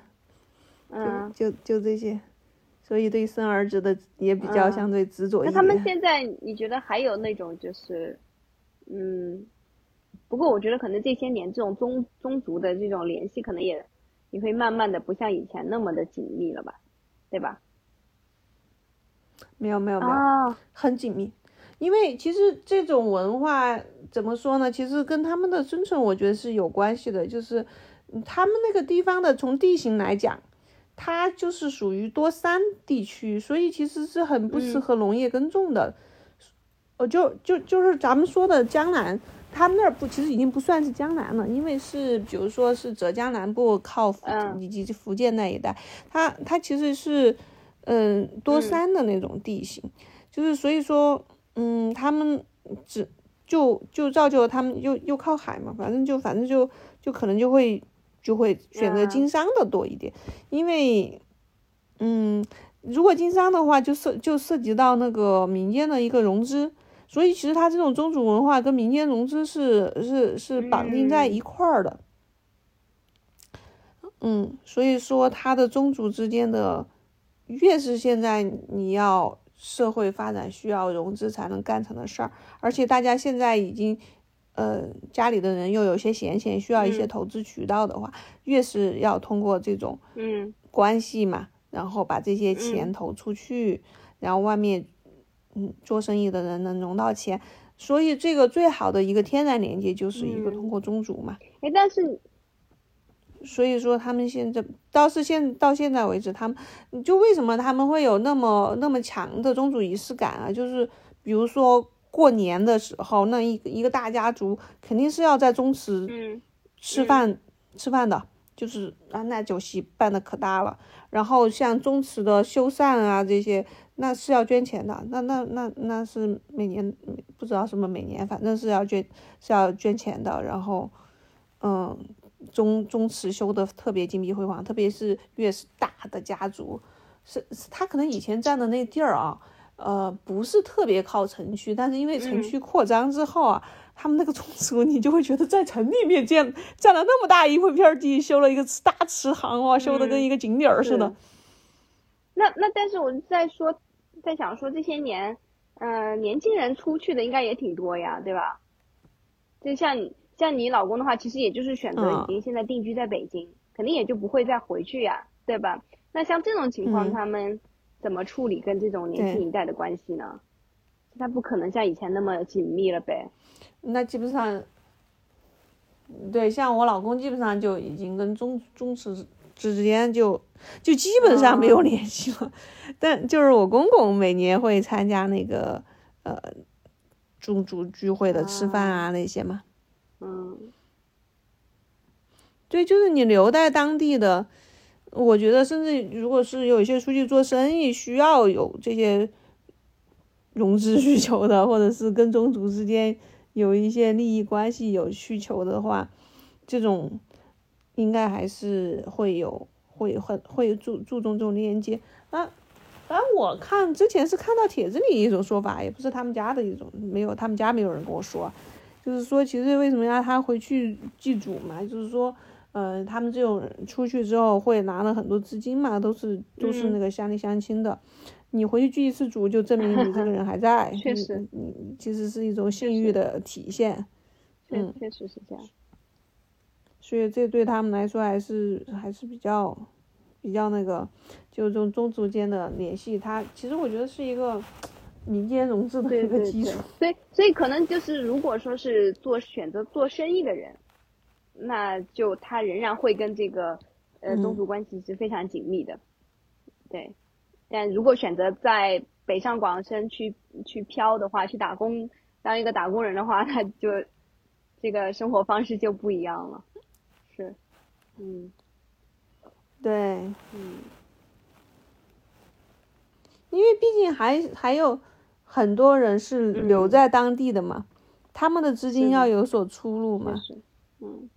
S1: 就就就这些，所以对生儿子的也比较相对执着一点。
S2: 那他们现在你觉得还有那种就是，嗯，不过我觉得可能这些年这种宗宗族的这种联系可能也也会慢慢的不像以前那么的紧密了吧，对吧？
S1: 没有没有没有，很紧密。因为其实这种文化怎么说呢？其实跟他们的生存，我觉得是有关系的。就是他们那个地方的，从地形来讲，它就是属于多山地区，所以其实是很不适合农业耕种的。呃，就就就是咱们说的江南，他们那儿不，其实已经不算是江南了，因为是比如说是浙江南部靠以及福建那一带，它它其实是嗯多山的那种地形，就是所以说。嗯，他们只就就造就了他们又又靠海嘛，反正就反正就就可能就会就会选择经商的多一点，因为嗯，如果经商的话，就涉就涉及到那个民间的一个融资，所以其实他这种宗族文化跟民间融资是是是绑定在一块儿的，嗯，所以说他的宗族之间的越是现在你要。社会发展需要融资才能干成的事儿，而且大家现在已经，呃，家里的人又有些闲钱，需要一些投资渠道的话，越是要通过这种
S2: 嗯
S1: 关系嘛，然后把这些钱投出去，然后外面嗯做生意的人能融到钱，所以这个最好的一个天然连接就是一个通过宗族嘛。
S2: 哎，但是。
S1: 所以说，他们现在倒是现到现在为止，他们就为什么他们会有那么那么强的宗族仪式感啊？就是比如说过年的时候，那一一个大家族肯定是要在宗祠吃饭吃饭的，就是啊，那酒席办的可大了。然后像宗祠的修缮啊这些，那是要捐钱的，那那那那是每年不知道什么每年，反正是要捐是要捐钱的。然后，嗯。宗宗祠修的特别金碧辉煌，特别是越是大的家族，是他可能以前占的那地儿啊，呃，不是特别靠城区，但是因为城区扩张之后啊，他们那个宗族你就会觉得在城里面建占了那么大一片地，修了一个大池塘哇，修的跟一个景点儿似的。
S2: 那那但是我在说，在想说这些年，嗯，年轻人出去的应该也挺多呀，对吧？就像你像你老公的话，其实也就是选择已经现在定居在北京，肯定也就不会再回去呀，对吧？那像这种情况，他们怎么处理跟这种年轻一代的关系呢？他不可能像以前那么紧密了呗。
S1: 那基本上，对，像我老公基本上就已经跟宗宗祠之间就就基本上没有联系了。但就是我公公每年会参加那个呃。宗族聚会的吃饭啊那些嘛，
S2: 嗯，
S1: 对，就是你留在当地的，我觉得甚至如果是有一些出去做生意需要有这些融资 需求的，或者是跟宗族之间有一些利益关系有需求的话，这种应该还是会有会很会注注重这种链接啊。反正我看之前是看到帖子里一种说法，也不是他们家的一种，没有他们家没有人跟我说，就是说其实为什么要他回去祭祖嘛，就是说，呃，他们这种人出去之后会拿了很多资金嘛，都是都是那个乡里乡亲的，你回去聚一次祖就证明你这个人还在，
S2: 确实，
S1: 你其实是一种信誉的体现，
S2: 嗯，确实是这样，
S1: 所以这对他们来说还是还是比较。比较那个，就这种宗族间的联系，它其实我觉得是一个民间融资的一个基础。
S2: 所以，所以可能就是，如果说是做选择做生意的人，那就他仍然会跟这个呃宗族关系是非常紧密的。对，但如果选择在北上广深去去漂的话，去打工当一个打工人的话，那就这个生活方式就不一样了。是，嗯。
S1: 对，嗯，因为毕竟还还有很多人是留在当地的嘛，他们的资金要有所出路嘛，
S2: 嗯，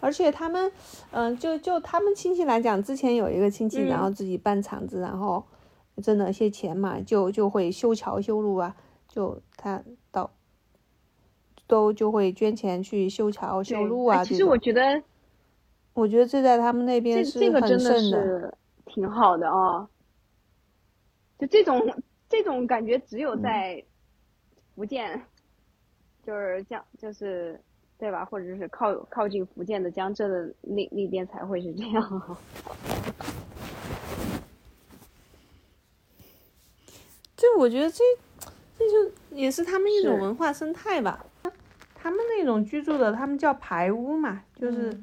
S1: 而且他们，嗯，就就他们亲戚来讲，之前有一个亲戚，然后自己办厂子，然后挣了些钱嘛，就就会修桥修路啊，就他到。都就会捐钱去修桥修路啊。
S2: 其实我觉得，
S1: 我觉得这在他们那边是很
S2: 盛的，挺好的啊。就这种这种感觉，只有在福建，就是江，就是对吧？或者是靠靠近福建的江浙的那那边才会是这样。
S1: 这我觉得这这就也是他们一种文化生态吧。他们那种居住的，他们叫排屋嘛，就是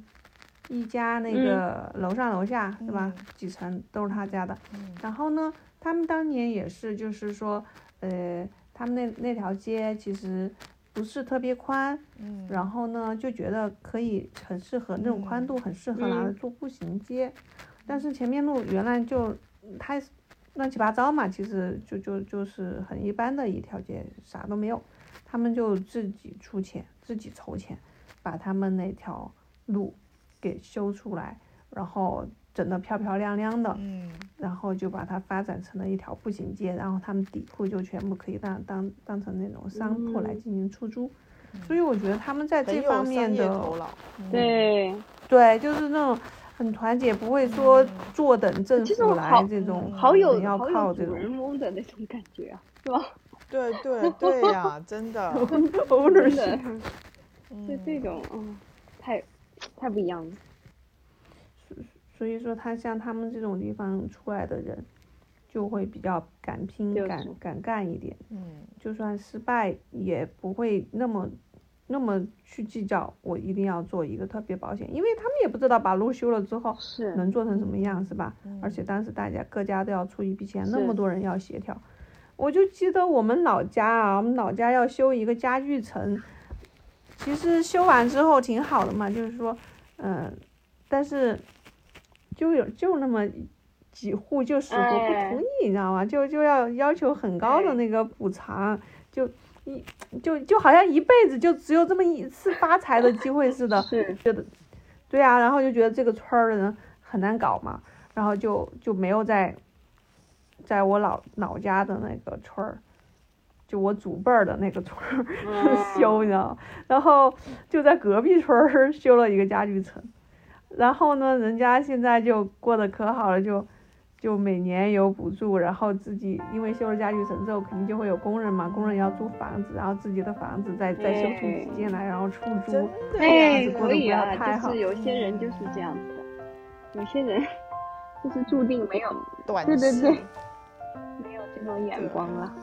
S1: 一家那个楼上楼下是吧？几层都是他家的。然后呢，他们当年也是，就是说，呃，他们那那条街其实不是特别宽，然后呢就觉得可以很适合那种宽度很适合拿来做步行街，但是前面路原来就太乱七八糟嘛，其实就就就是很一般的一条街，啥都没有。他们就自己出钱，自己筹钱，把他们那条路给修出来，然后整得漂漂亮亮的，
S3: 嗯，
S1: 然后就把它发展成了一条步行街，然后他们底铺就全部可以当当当成那种商铺来进行出租，所以我觉得他们在这方面的，
S2: 对。
S1: 对，就是那种很团结，不会说坐等政府来这种，
S2: 好有
S1: 要靠这
S2: 种人翁的那种感觉啊，是吧？
S3: 对对对呀，真的，
S2: 真的，就这种，嗯，太，太不一样了。
S1: 所以说，他像他们这种地方出来的人，就会比较敢拼、敢敢干一点。
S3: 嗯。
S1: 就算失败，也不会那么那么去计较。我一定要做一个特别保险，因为他们也不知道把路修了之后能做成什么样，是吧？而且当时大家各家都要出一笔钱，那么多人要协调。我就记得我们老家啊，我们老家要修一个家具城，其实修完之后挺好的嘛，就是说，嗯，但是就有就那么几户就死活不同意，你知道吗？就就要要求很高的那个补偿，就一就就好像一辈子就只有这么一次发财的机会似的，
S2: 是。
S1: 觉得，对啊，然后就觉得这个村儿的人很难搞嘛，然后就就没有在，在我老老家的那个村儿，就我祖辈儿的那个村儿 修，你知道吗？然后就在隔壁村儿 修了一个家具城，然后呢，人家现在就过得可好了，就。就每年有补助，然后自己因为修了家具城之后，肯定就会有工人嘛，工人要租房子，然后自己的房子再再修出几间来，然后出租，
S2: 哎，可以啊，就是有些人就是这样子的，有些人就是注定没有，对对对，没有这种眼光了，哎。